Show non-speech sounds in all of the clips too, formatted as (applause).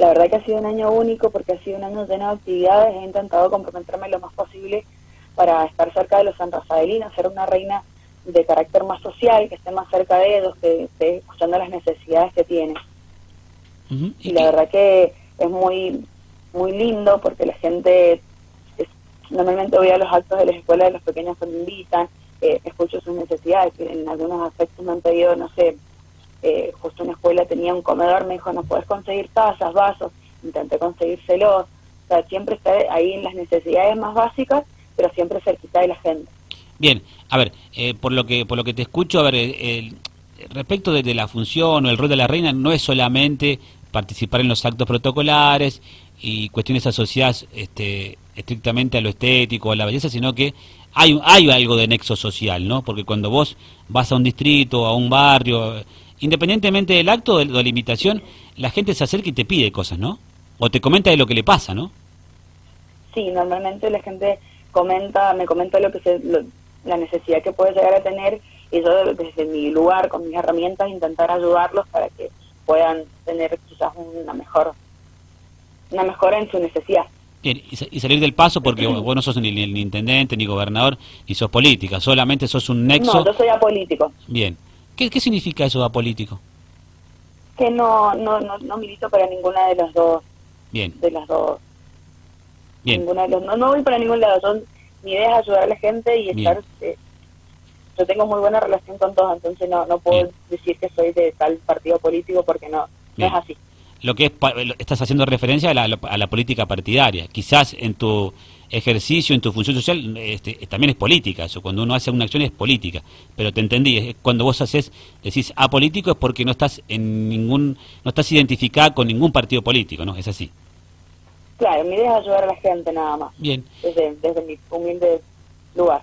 La verdad que ha sido un año único porque ha sido un año lleno de actividades. He intentado comprometerme lo más posible para estar cerca de los San Rafaelinos, ser una reina de carácter más social, que esté más cerca de ellos, que esté escuchando las necesidades que tienen. Y la verdad que es muy muy lindo porque la gente, normalmente voy a los actos de las escuelas de los pequeños que me invitan, eh, escucho sus necesidades, que en algunos aspectos me han pedido, no sé, eh, justo una escuela tenía un comedor, me dijo, no puedes conseguir tazas, vasos, intenté conseguírselos, o sea, siempre está ahí en las necesidades más básicas, pero siempre cerquita de la gente. Bien, a ver, eh, por lo que por lo que te escucho, a ver, el, respecto de, la función o el rol de la reina, no es solamente participar en los actos protocolares y cuestiones asociadas este, estrictamente a lo estético, a la belleza, sino que hay, hay algo de nexo social, ¿no? Porque cuando vos vas a un distrito, a un barrio, independientemente del acto de, la invitación, la gente se acerca y te pide cosas, ¿no? O te comenta de lo que le pasa, ¿no? Sí, normalmente la gente comenta, me comenta lo que se, la necesidad que puede llegar a tener y yo desde mi lugar, con mis herramientas, intentar ayudarlos para que puedan tener quizás una mejor una mejora en su necesidad. y salir del paso porque vos no sos ni, ni, intendente, ni gobernador, ni sos política, solamente sos un nexo... No, yo soy apolítico. Bien. ¿Qué, qué significa eso apolítico? Que no, no, no, no milito para ninguna de las dos. Bien. De las dos. Bien. Ninguna de los, no, no voy para ningún lado. Son, mi idea es ayudar a la gente y estar... Eh, yo tengo muy buena relación con todos, entonces no, no puedo decir que soy de tal partido político porque no, no es así. Lo que es, estás haciendo referencia a la, a la política partidaria. Quizás en tu ejercicio, en tu función social, este, también es política. Eso, cuando uno hace una acción es política. Pero te entendí, cuando vos haces, decís apolítico es porque no estás en ningún, no estás identificada con ningún partido político, ¿no? Es así. Claro, mi idea es ayudar a la gente nada más. Bien. Desde, desde mi humilde lugar.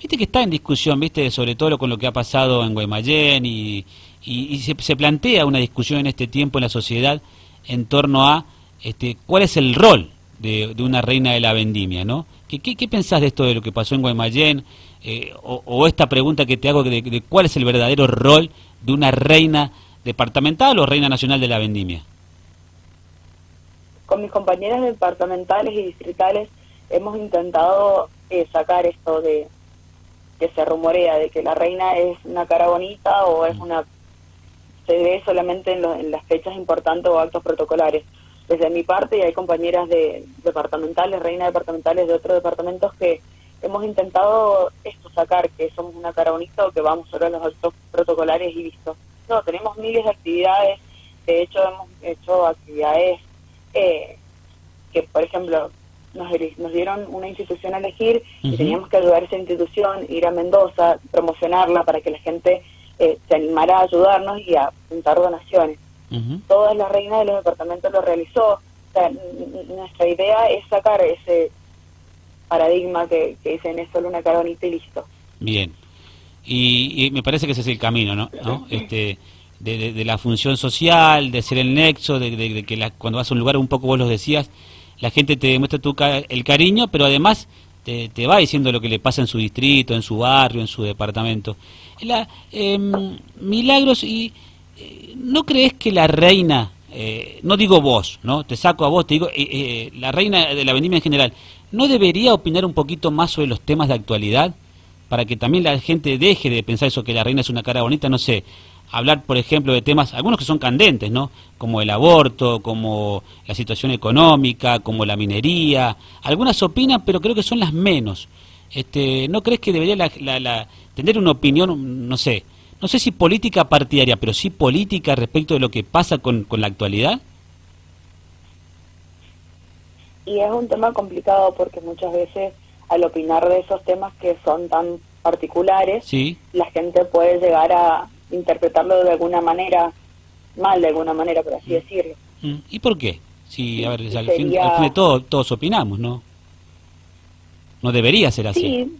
Viste que está en discusión, viste, sobre todo con lo que ha pasado en Guaymallén y, y, se, plantea una discusión en este tiempo en la sociedad en torno a este, cuál es el rol de, una reina de la vendimia, ¿no? ¿Qué, qué, pensás de esto de lo que pasó en Guaymallén? Eh, o, esta pregunta que te hago de, cuál es el verdadero rol de una reina departamental o reina nacional de la vendimia. Con mis compañeras departamentales y distritales hemos intentado eh, sacar esto de, que se rumorea de que la reina es una cara bonita o es una se ve solamente en, las fechas importantes o actos protocolares. Desde mi parte y hay compañeras de departamentales, reinas departamentales de otros departamentos que hemos intentado esto sacar, que somos una cara bonita o que vamos solo a los actos protocolares y listo. No, tenemos miles de actividades, de hecho hemos hecho actividades eh, que, por ejemplo, nos, dieron una institución a elegir y teníamos que ayudar a esa institución, ir a Mendoza, promocionarla para que la gente eh, se animara a ayudarnos y a juntar donaciones. Todas las reinas de los departamentos lo realizó. nuestra idea es sacar ese paradigma que, dicen es solo una cara bonita y listo. Bien. Y, me parece que ese es el camino, ¿no? Este, de, la función social, de ser el nexo, de, que cuando vas a un lugar, un poco vos lo decías, la gente te demuestra tu, el cariño, pero además te, te, va diciendo lo que le pasa en su distrito, en su barrio, en su departamento. La, em, milagros, y eh, ¿no crees que la reina, eh, no digo vos, no te saco a vos, te digo, eh, la reina de la vendimia en general, ¿no debería opinar un poquito más sobre los temas de actualidad? Para que también la gente deje de pensar eso, que la reina es una cara bonita, no sé, hablar, por ejemplo, de temas, algunos que son candentes, ¿no? Como el aborto, como la situación económica, como la minería. Algunas opinan, pero creo que son las menos. Este, ¿No crees que debería la, tener una opinión, no sé, no sé si política partidaria, pero sí política respecto de lo que pasa con, con la actualidad? Y es un tema complicado porque muchas veces al opinar de esos temas que son tan particulares, sí. la gente puede llegar a, interpretarlo de alguna manera, mal de alguna manera, por así mm. decirlo. Mm. ¿Y por qué? Si, a ver, al, fin, de todo, todos opinamos, ¿no? No debería ser así. Sí,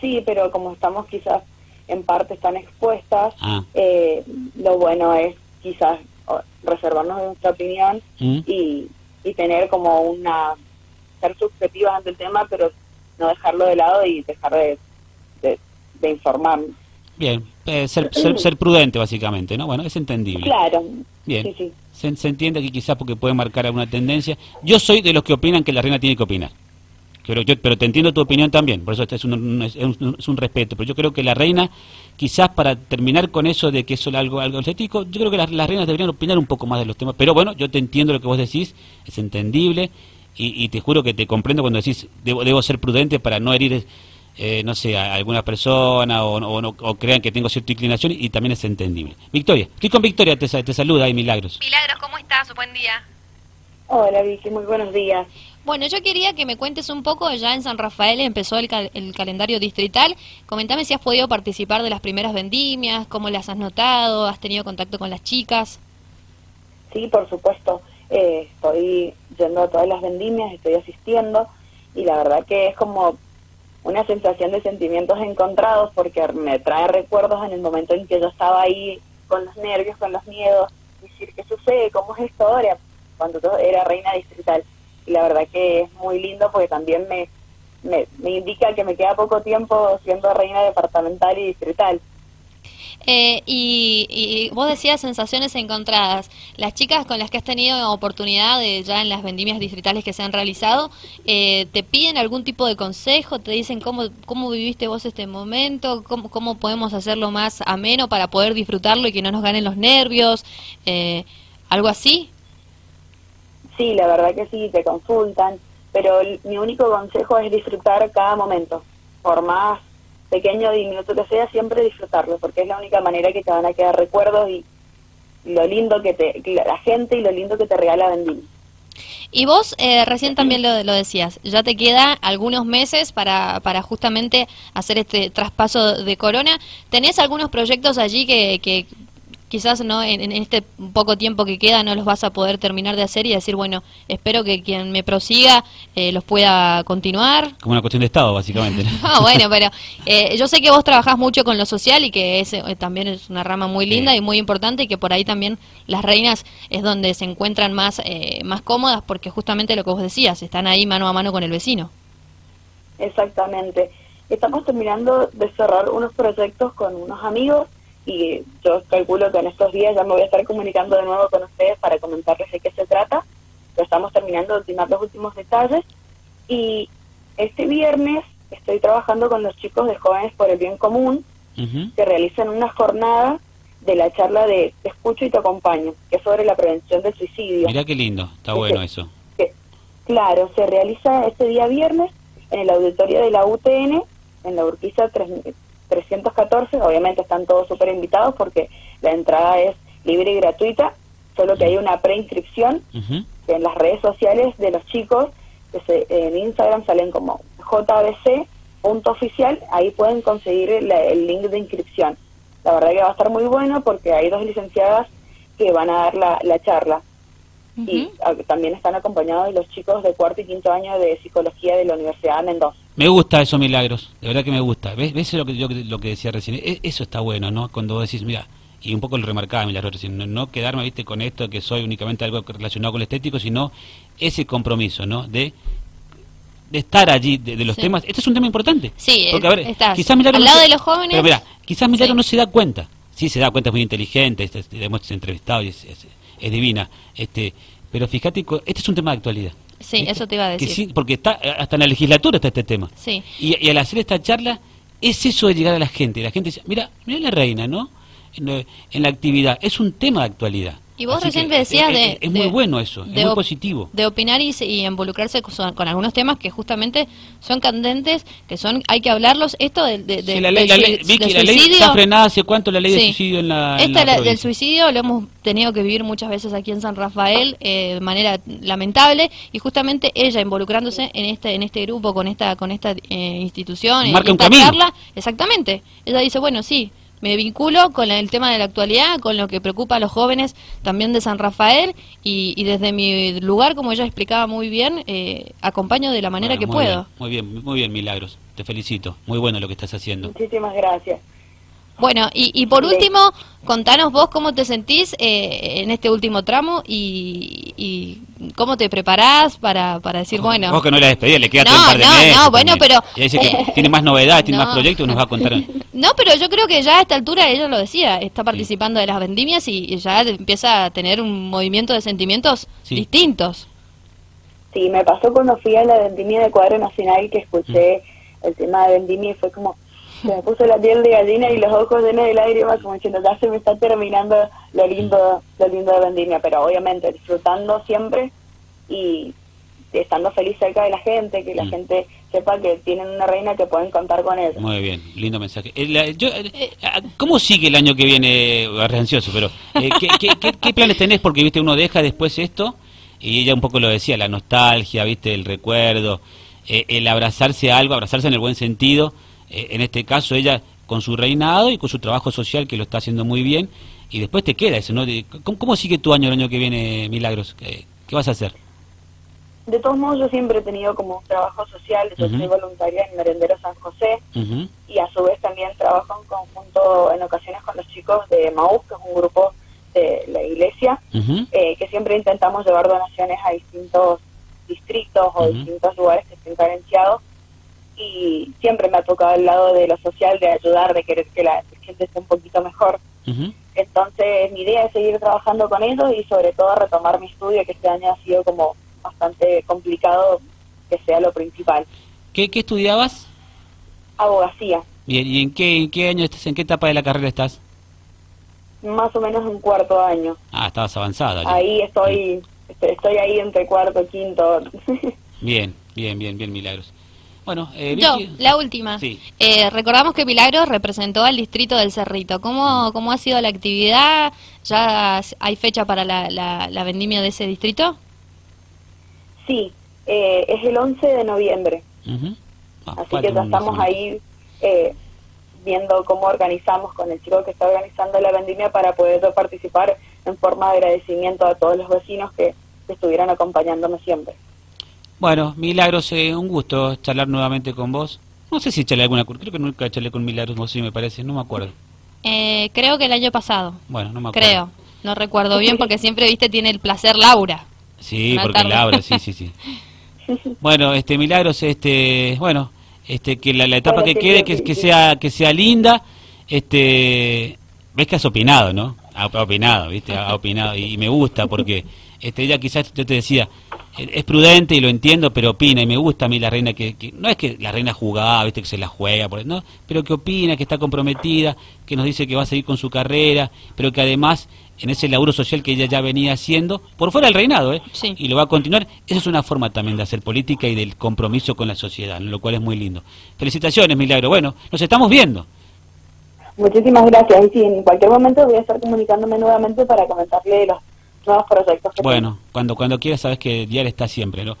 sí pero como estamos quizás en partes tan expuestas, ah. eh, lo bueno es quizás reservarnos nuestra opinión mm. y, y tener como una ser subjetivas ante el tema, pero no dejarlo de lado y dejar de, de, de informarnos. Bien, eh, ser, ser, prudente básicamente, ¿no? Bueno, es entendible. Claro. Bien. Sí, sí. Se, se, entiende que quizás porque puede marcar alguna tendencia. Yo soy de los que opinan que la reina tiene que opinar. Pero, yo, pero te entiendo tu opinión también, por eso este es un, es, un, respeto. Pero yo creo que la reina, quizás para terminar con eso de que eso es algo, algo estético, yo creo que las, reinas deberían opinar un poco más de los temas. Pero bueno, yo te entiendo lo que vos decís, es entendible y, te juro que te comprendo cuando decís debo, debo ser prudente para no herir, eh, no sé, a alguna persona o, o, crean que tengo cierta inclinación y también es entendible. Victoria, estoy con Victoria, te, te saluda y Milagros. Milagros, ¿cómo estás? Buen día. Hola Vicky, muy buenos días. Bueno, yo quería que me cuentes un poco, ya en San Rafael empezó el, el, calendario distrital, comentame si has podido participar de las primeras vendimias, cómo las has notado, has tenido contacto con las chicas. Sí, por supuesto, eh, estoy yendo a todas las vendimias, estoy asistiendo y la verdad que es como una sensación de sentimientos encontrados porque me trae recuerdos en el momento en que yo estaba ahí con los nervios, con los miedos, decir qué sucede, cómo es esto ahora, cuando yo era reina distrital. Y la verdad que es muy lindo porque también me, me, indica que me queda poco tiempo siendo reina departamental y distrital. Eh, y, vos decías sensaciones encontradas. Las chicas con las que has tenido oportunidad de, ya en las vendimias distritales que se han realizado, eh, ¿te piden algún tipo de consejo? ¿Te dicen cómo, cómo viviste vos este momento? ¿Cómo, ¿Cómo podemos hacerlo más ameno para poder disfrutarlo y que no nos ganen los nervios? Eh, ¿Algo así? Sí, la verdad que sí, te consultan, pero mi único consejo es disfrutar cada momento, por más pequeño diminuto que sea, siempre disfrutarlo, porque es la única manera que te van a quedar recuerdos y lo lindo que te, la gente y lo lindo que te regala Vendimia. Y vos eh, recién también lo, lo, decías, ya te queda algunos meses para, para justamente hacer este traspaso de corona. ¿Tenés algunos proyectos allí que, que quizás no en, este poco tiempo que queda no los vas a poder terminar de hacer y decir, bueno, espero que quien me prosiga eh, los pueda continuar. Como una cuestión de Estado, básicamente. (laughs) ah, bueno, pero (laughs) eh, yo sé que vos trabajás mucho con lo social y que ese eh, también es una rama muy linda y muy importante y que por ahí también las reinas es donde se encuentran más, más cómodas porque justamente lo que vos decías, están ahí mano a mano con el vecino. Exactamente. Estamos terminando de cerrar unos proyectos con unos amigos y yo calculo que en estos días ya me voy a estar comunicando de nuevo con ustedes para comentarles de qué se trata. Lo estamos terminando de ultimar los últimos detalles y este viernes estoy trabajando con los chicos de Jóvenes por el Bien Común que realizan una jornada de la charla de Te escucho y te acompaño, que es sobre la prevención del suicidio. Mira qué lindo, está bueno eso. claro, se realiza este día viernes en el auditorio de la UTN, en la Urquiza 314, obviamente están todos súper invitados porque la entrada es libre y gratuita, solo que hay una preinscripción que en las redes sociales de los chicos, que en Instagram salen como jbc.oficial, ahí pueden conseguir el link de inscripción. La verdad que va a estar muy bueno porque hay dos licenciadas que van a dar la, la charla. Y también están acompañados de los chicos de cuarto y quinto año de psicología de la Universidad de Mendoza. Me gusta eso, Milagros, de verdad que me gusta. ¿Ves, ¿Ves lo, que, yo, lo que decía recién? E, eso está bueno, ¿no? Cuando vos decís, mira, y un poco lo remarcaba Milagros recién, no, quedarme, viste, con esto que soy únicamente algo relacionado con lo estético, sino ese compromiso, ¿no? De de estar allí, de, los temas. Este es un tema importante. Sí, porque, a ver, quizás Milagros al lado de los jóvenes. Pero mira, quizás Milagros no se da cuenta. Sí, se da cuenta, es muy inteligente, este, hemos entrevistado y es, es divina. Este, pero fíjate, este es un tema de actualidad. Sí, eso te iba a decir. porque está hasta en la legislatura está este tema. Sí. Y, al hacer esta charla, es eso de llegar a la gente. La gente dice, mira, mira la reina, ¿no? en la actividad. Es un tema de actualidad. Y vos recién decías de... Es, muy bueno eso, es muy positivo. De opinar y, involucrarse con, algunos temas que justamente son candentes, que son hay que hablarlos. Esto de, de, la ley, está frenada hace cuánto la ley de suicidio en la Esta del suicidio lo hemos tenido que vivir muchas veces aquí en San Rafael eh, de manera lamentable y justamente ella involucrándose en este en este grupo, con esta con esta eh, institución, Marca en esta charla, exactamente. Ella dice, bueno, sí, me vinculo con el tema de la actualidad, con lo que preocupa a los jóvenes también de San Rafael y, desde mi lugar, como ella explicaba muy bien, eh, acompaño de la manera que puedo. muy bien, muy bien, Milagros. Te felicito. Muy bueno lo que estás haciendo. Muchísimas gracias. Bueno, y, y por último, contanos vos cómo te sentís eh, en este último tramo y, y cómo te preparás para, para decir, bueno... Vos que no la despedí, le queda No, todo un par de no, meses no, bueno, también. pero- Y dice que tiene más novedades, tiene más (laughs) proyectos, nos va a contar. (laughs) No, pero yo creo que ya a esta altura, ella lo decía, está participando de las vendimias y, y ya empieza a tener un movimiento de sentimientos Sí. distintos. Sí, me pasó cuando fui a la vendimia de Cuadro Nacional que escuché Mm. el tema de vendimia y fue como, se (laughs) me puso la piel de gallina y los ojos llenos de lágrimas como diciendo, ya se me está terminando lo lindo, lo lindo de vendimia, pero obviamente disfrutando siempre y estando feliz cerca de la gente, que la Mm. gente sepa que tienen una reina que pueden contar con ella. Muy bien, lindo mensaje. Eh, la- yo, eh, ah, ¿Cómo sigue el año que viene? Ansioso, pero eh, ¿qué, qué, qué- qué (laughs) planes tenés? Porque viste uno deja después esto y ella un poco lo decía, la nostalgia, viste el recuerdo, eh, el abrazarse a algo, abrazarse en el buen sentido. Eh, en este caso ella con su reinado y con su trabajo social que lo está haciendo muy bien y después te queda eso, ¿no? ¿cómo, cómo sigue tu año el año que viene, Milagros? ¿Qué, qué vas a hacer? De todos modos, yo siempre he tenido como un trabajo social, yo soy voluntaria en Merendero San José, y a su vez también trabajo en conjunto en ocasiones con los chicos de Maús, que es un grupo de la iglesia, eh, que siempre intentamos llevar donaciones a distintos distritos o distintos lugares que estén carenciados y siempre me ha tocado el lado de lo social, de ayudar, de querer que la gente esté un poquito mejor. Entonces mi idea es seguir trabajando con ellos y sobre todo retomar mi estudio, que este año ha sido como bastante complicado que sea lo principal. ¿Qué, ¿Qué estudiabas? Abogacía, Bien, ¿y en qué, en qué año estás? ¿En qué etapa de la carrera estás? más o menos un cuarto año. Ah, estabas avanzada. ya. Ahí estoy, estoy, estoy ahí entre cuarto y quinto. (laughs) Bien, bien, bien, bien, Milagros. Bueno, eh, Yo, Vicky- la última. Sí. Eh, recordamos que Milagros representó al distrito del Cerrito. ¿Cómo, cómo ha sido la actividad? ¿Ya hay fecha para la, la, la vendimia de ese distrito? sí, eh, es el 11 de noviembre. Ah, así que ya estamos ahí eh, viendo cómo organizamos con el chico que está organizando la vendimia para poder participar en forma de agradecimiento a todos los vecinos que, que estuvieron acompañándome siempre. Bueno, Milagros, eh, un gusto charlar nuevamente con vos. No sé si charlé alguna, creo que nunca charlé con Milagros, vos sí me parece, no me acuerdo. Eh, creo que el año pasado. Bueno, no me acuerdo. Creo. No recuerdo bien porque siempre, viste, tiene el placer Laura. Sí, Una porque tarde. Laura, sí, sí, sí. (laughs) Bueno, este Milagros, este, bueno, este que la, la etapa Bueno, que quede que, que sea que sea linda, este, ves que has opinado, ¿no? Ha, ha opinado, ¿viste? Ha opinado y, y me gusta porque este ella quizás yo te decía eh, es prudente y lo entiendo, pero opina y me gusta a mí la reina que, que- no es que la reina jugaba, ¿viste? Que se la juega, por, no, pero que opina, que está comprometida, que nos dice que va a seguir con su carrera, pero que además en ese laburo social que ella ya venía haciendo, por fuera del reinado, ¿eh? Sí. y lo va a continuar. Esa es una forma también de hacer política y del compromiso con la sociedad, lo cual es muy lindo. Felicitaciones, Milagro. Bueno, nos estamos viendo. Muchísimas gracias y sí, en cualquier momento voy a estar comunicándome nuevamente para comentarle los nuevos proyectos Bueno, cuando cuando quieras sabes que Dial está siempre, ¿no?